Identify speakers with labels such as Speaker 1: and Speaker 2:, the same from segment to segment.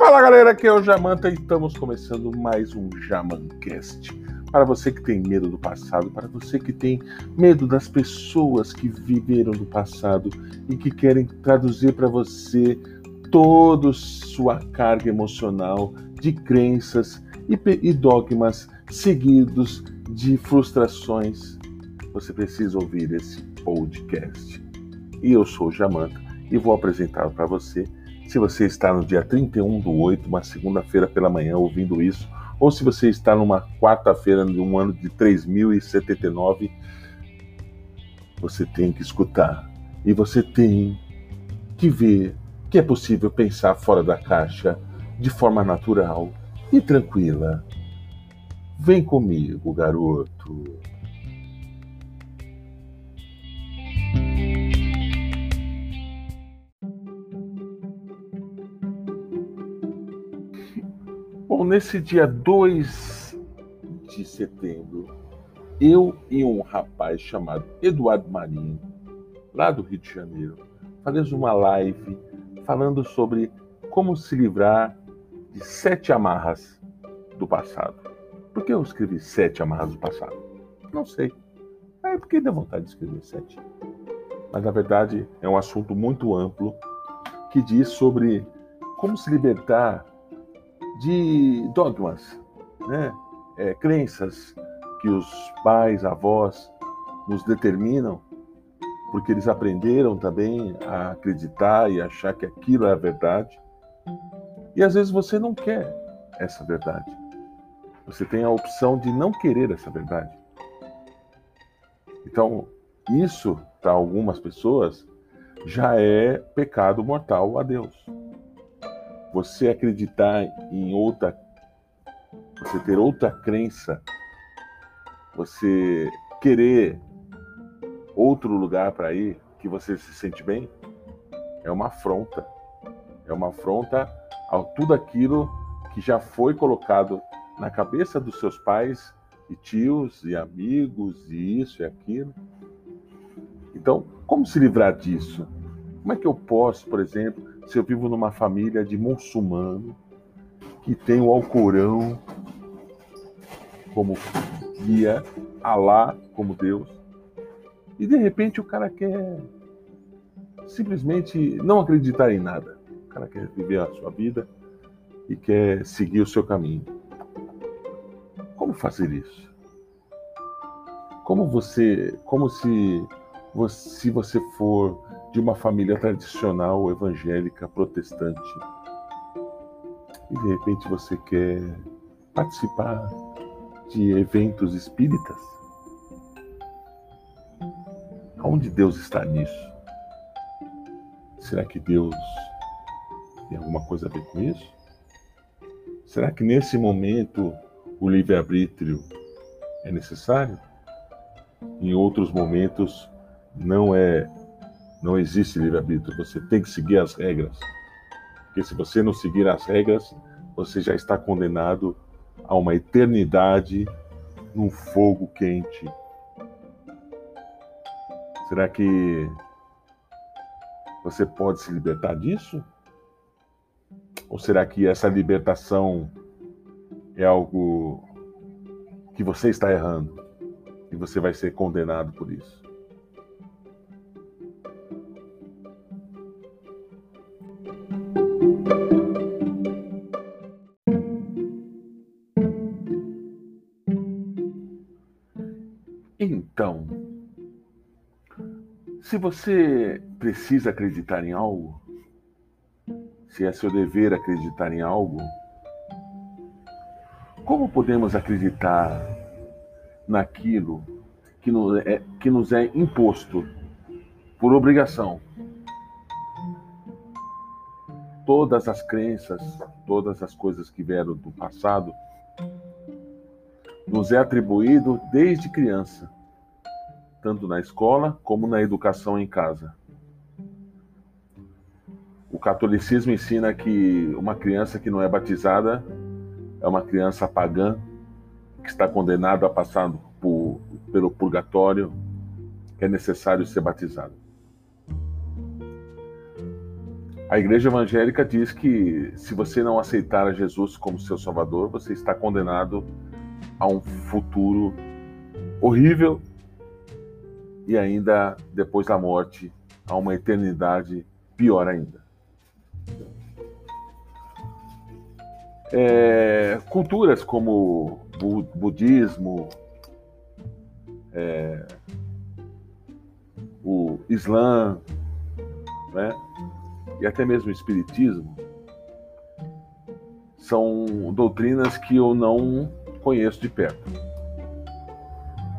Speaker 1: Fala galera, aqui é o Jamanta e estamos começando mais um Jamancast. Para você que tem medo do passado, para você que tem medo das pessoas que viveram do passado e que querem traduzir para você toda sua carga emocional de crenças e dogmas seguidos de frustrações, você precisa ouvir esse podcast. E eu sou o Jamanta e vou apresentar para você se você está no dia 31 do 8, uma segunda-feira pela manhã, ouvindo isso, ou se você está numa quarta-feira de um ano de 3079, você tem que escutar. E você tem que ver que é possível pensar fora da caixa de forma natural e tranquila. Vem comigo, garoto. Bom, nesse dia 2 de setembro, eu e um rapaz chamado Eduardo Marinho, lá do Rio de Janeiro, fazemos uma live falando sobre como se livrar de sete amarras do passado. Por que eu escrevi sete amarras do passado? Não sei. É porque deu vontade de escrever sete. Mas na verdade é um assunto muito amplo que diz sobre como se libertar de dogmas, né? É, crenças que os pais, avós nos determinam, porque eles aprenderam também a acreditar e achar que aquilo é a verdade. E às vezes você não quer essa verdade. Você tem a opção de não querer essa verdade. Então, isso, para algumas pessoas, já é pecado mortal a Deus você acreditar em outra, você ter outra crença, você querer outro lugar para ir que você se sente bem, é uma afronta. É uma afronta a tudo aquilo que já foi colocado na cabeça dos seus pais e tios e amigos e isso e aquilo. Então, como se livrar disso? Como é que eu posso, por exemplo, se eu vivo numa família de muçulmano que tem o Alcorão como guia, Alá como Deus, e de repente o cara quer simplesmente não acreditar em nada. O cara quer viver a sua vida e quer seguir o seu caminho. Como fazer isso? Como você, como se se você for de uma família tradicional evangélica protestante e de repente você quer participar de eventos espíritas, aonde Deus está nisso? Será que Deus tem alguma coisa a ver com isso? Será que nesse momento o livre-arbítrio é necessário? Em outros momentos não é não existe livre-arbítrio, você tem que seguir as regras. Porque se você não seguir as regras, você já está condenado a uma eternidade num fogo quente. Será que você pode se libertar disso? Ou será que essa libertação é algo que você está errando e você vai ser condenado por isso? Então, se você precisa acreditar em algo, se é seu dever acreditar em algo, como podemos acreditar naquilo que nos é, que nos é imposto por obrigação? Todas as crenças, todas as coisas que vieram do passado, nos é atribuído desde criança, tanto na escola como na educação em casa. O catolicismo ensina que uma criança que não é batizada é uma criança pagã que está condenada a passar por, pelo purgatório, que é necessário ser batizado. A igreja evangélica diz que se você não aceitar a Jesus como seu salvador, você está condenado a um futuro horrível e ainda depois da morte a uma eternidade pior ainda. É, culturas como budismo, é, o Islã, né, e até mesmo o Espiritismo, são doutrinas que eu não conheço de perto.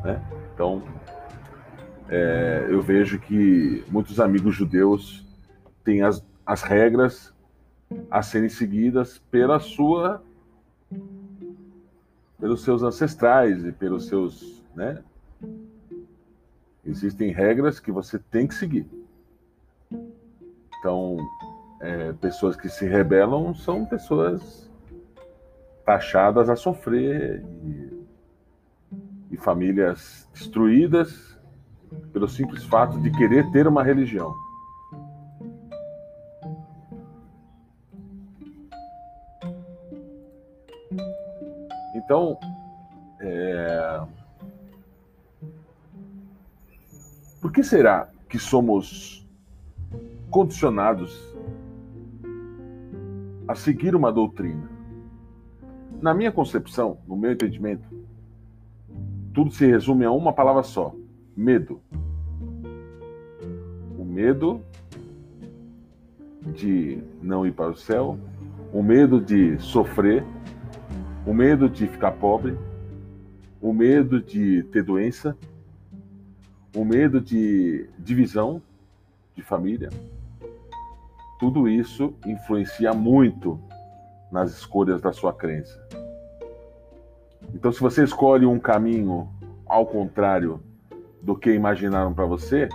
Speaker 1: Né? Então, é, eu vejo que muitos amigos judeus têm as, as regras a serem seguidas pela sua pelos seus ancestrais e pelos seus, né? Existem regras que você tem que seguir. Então, é, pessoas que se rebelam são pessoas taxadas a sofrer e, e famílias destruídas pelo simples fato de querer ter uma religião. Então, é... por que será que somos condicionados a seguir uma doutrina? Na minha concepção, no meu entendimento, tudo se resume a uma palavra só: medo. O medo de não ir para o céu, o medo de sofrer, o medo de ficar pobre, o medo de ter doença, o medo de divisão de família. Tudo isso influencia muito nas escolhas da sua crença. Então, se você escolhe um caminho ao contrário do que imaginaram para você,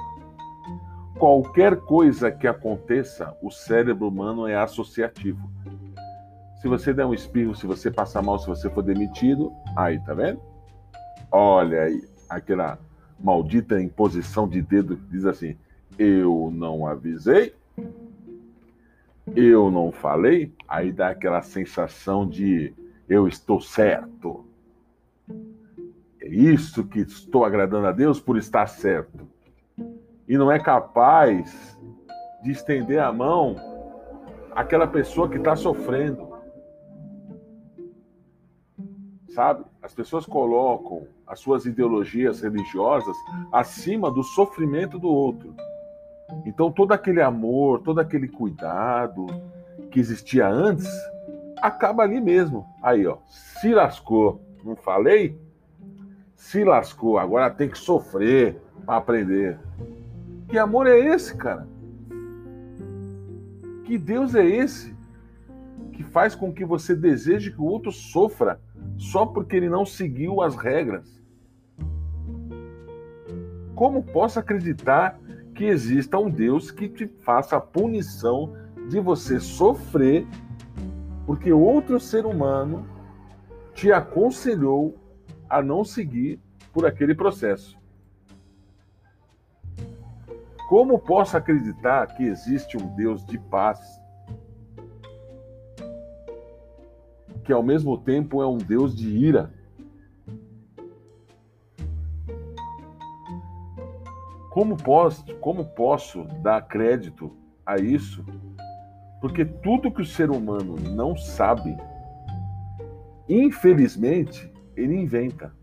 Speaker 1: qualquer coisa que aconteça, o cérebro humano é associativo. Se você der um espirro, se você passar mal, se você for demitido, aí, tá vendo? Olha aí, aquela maldita imposição de dedo que diz assim: eu não avisei, eu não falei, aí dá aquela sensação de eu estou certo. É isso que estou agradando a Deus por estar certo. E não é capaz de estender a mão àquela pessoa que está sofrendo sabe? As pessoas colocam as suas ideologias religiosas acima do sofrimento do outro. Então, todo aquele amor, todo aquele cuidado que existia antes, acaba ali mesmo. Aí, ó, se lascou. Não falei? Se lascou. Agora tem que sofrer para aprender. Que amor é esse, cara? Que Deus é esse que faz com que você deseje que o outro sofra só porque ele não seguiu as regras. Como posso acreditar que exista um Deus que te faça a punição de você sofrer porque outro ser humano te aconselhou a não seguir por aquele processo? Como posso acreditar que existe um Deus de paz que ao mesmo tempo é um Deus de ira. Como posso, como posso dar crédito a isso? Porque tudo que o ser humano não sabe, infelizmente, ele inventa.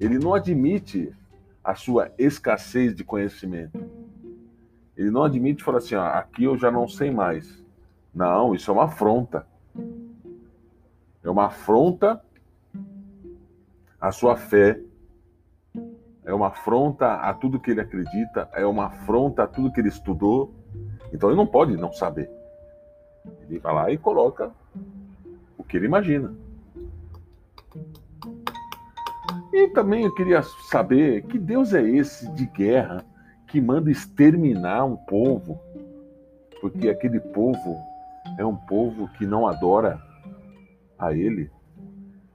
Speaker 1: Ele não admite a sua escassez de conhecimento. Ele não admite falar assim, ó, aqui eu já não sei mais. Não, isso é uma afronta. É uma afronta à sua fé, é uma afronta a tudo que ele acredita, é uma afronta a tudo que ele estudou. Então ele não pode não saber. Ele vai lá e coloca o que ele imagina. E também eu queria saber que Deus é esse de guerra que manda exterminar um povo, porque aquele povo é um povo que não adora a Ele,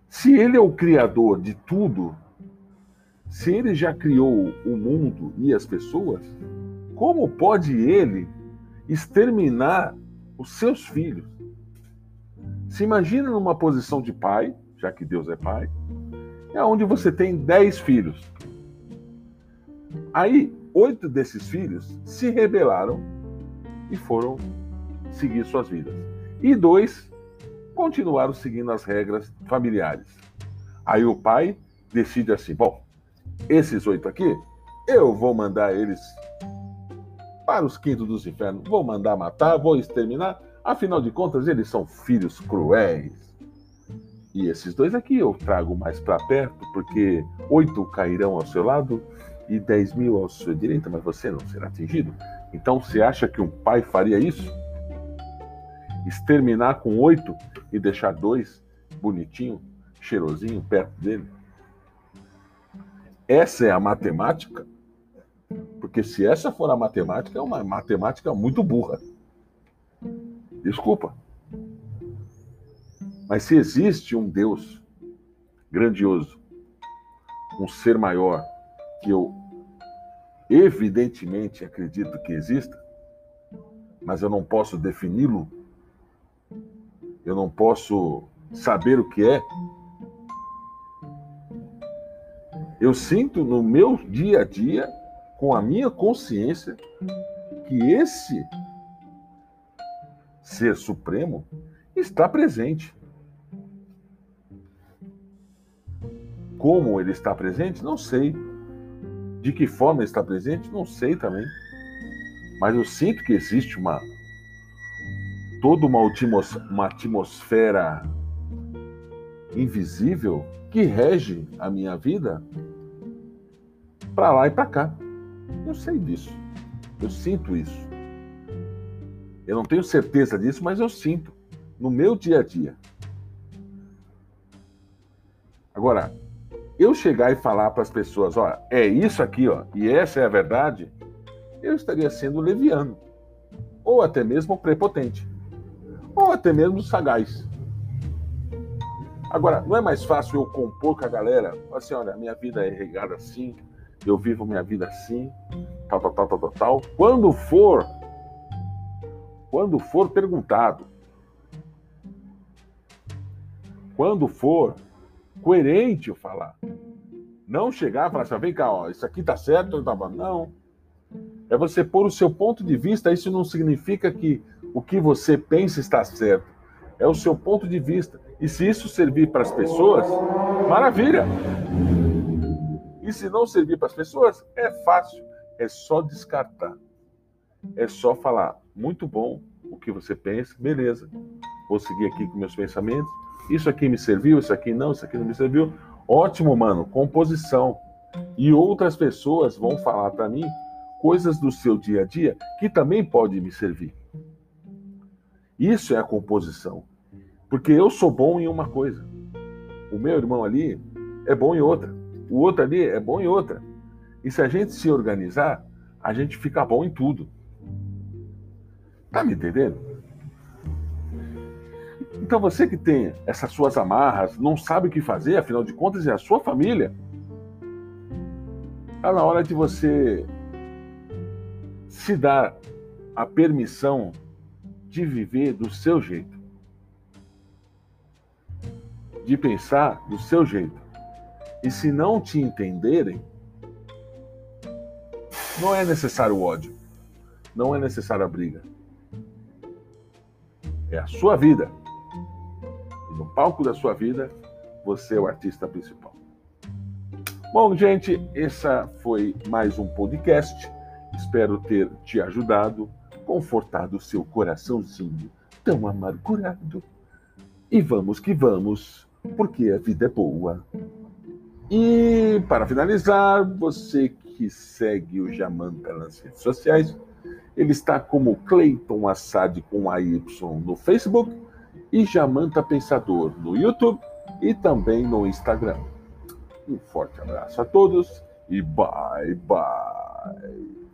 Speaker 1: se Ele é o Criador de tudo, se Ele já criou o mundo e as pessoas, como pode Ele exterminar os seus filhos. Se imagina numa posição de pai, já que Deus é pai, é onde você tem dez filhos. Aí, oito desses filhos se rebelaram e foram seguir suas vidas. E dois continuaram seguindo as regras familiares. Aí o pai decide assim: bom, esses oito aqui, eu vou mandar eles para os quintos dos infernos, vou mandar matar, vou exterminar, afinal de contas, eles são filhos cruéis. E esses dois aqui eu trago mais para perto, porque oito cairão ao seu lado e dez mil ao seu direito, mas você não será atingido. Então você acha que um pai faria isso? Exterminar com oito e deixar dois bonitinho, cheirosinho perto dele? Essa é a matemática? Porque se essa for a matemática, é uma matemática muito burra. Desculpa. Mas se existe um Deus grandioso, um ser maior, que eu evidentemente acredito que exista, mas eu não posso defini-lo, eu não posso saber o que é. Eu sinto no meu dia a dia, com a minha consciência, que esse ser supremo está presente. Como ele está presente, não sei. De que forma está presente, não sei também. Mas eu sinto que existe uma toda uma, uma atmosfera invisível que rege a minha vida para lá e para cá. Eu sei disso. Eu sinto isso. Eu não tenho certeza disso, mas eu sinto no meu dia a dia. Agora, eu chegar e falar para as pessoas, ó, é isso aqui, ó, e essa é a verdade, eu estaria sendo leviano, ou até mesmo prepotente, ou até mesmo sagaz. Agora, não é mais fácil eu compor com a galera, assim, olha, minha vida é regada assim, eu vivo minha vida assim, tal, tal, tal, tal, tal, tal. Quando for, quando for perguntado, quando for coerente eu falar. Não chegar e falar assim, vem cá, ó, isso aqui tá certo, tá bom. Não. É você pôr o seu ponto de vista, isso não significa que o que você pensa está certo. É o seu ponto de vista. E se isso servir para as pessoas, maravilha. E se não servir para as pessoas, é fácil. É só descartar. É só falar, muito bom o que você pensa, beleza. Vou seguir aqui com meus pensamentos isso aqui me serviu, isso aqui não, isso aqui não me serviu. Ótimo, mano, composição. E outras pessoas vão falar para mim coisas do seu dia a dia que também podem me servir. Isso é a composição. Porque eu sou bom em uma coisa. O meu irmão ali é bom em outra. O outro ali é bom em outra. E se a gente se organizar, a gente fica bom em tudo. Tá me entendendo? Então você que tem essas suas amarras, não sabe o que fazer, afinal de contas é a sua família. Está na hora de você se dar a permissão de viver do seu jeito. De pensar do seu jeito. E se não te entenderem, não é necessário ódio. Não é necessária a briga. É a sua vida no palco da sua vida, você é o artista principal. Bom, gente, essa foi mais um podcast. Espero ter te ajudado, confortado o seu coraçãozinho tão amargurado. E vamos que vamos, porque a vida é boa. E para finalizar, você que segue o Jamanta nas redes sociais, ele está como Clayton Assad com AY no Facebook e Jamanta Pensador no YouTube e também no Instagram. Um forte abraço a todos e bye bye.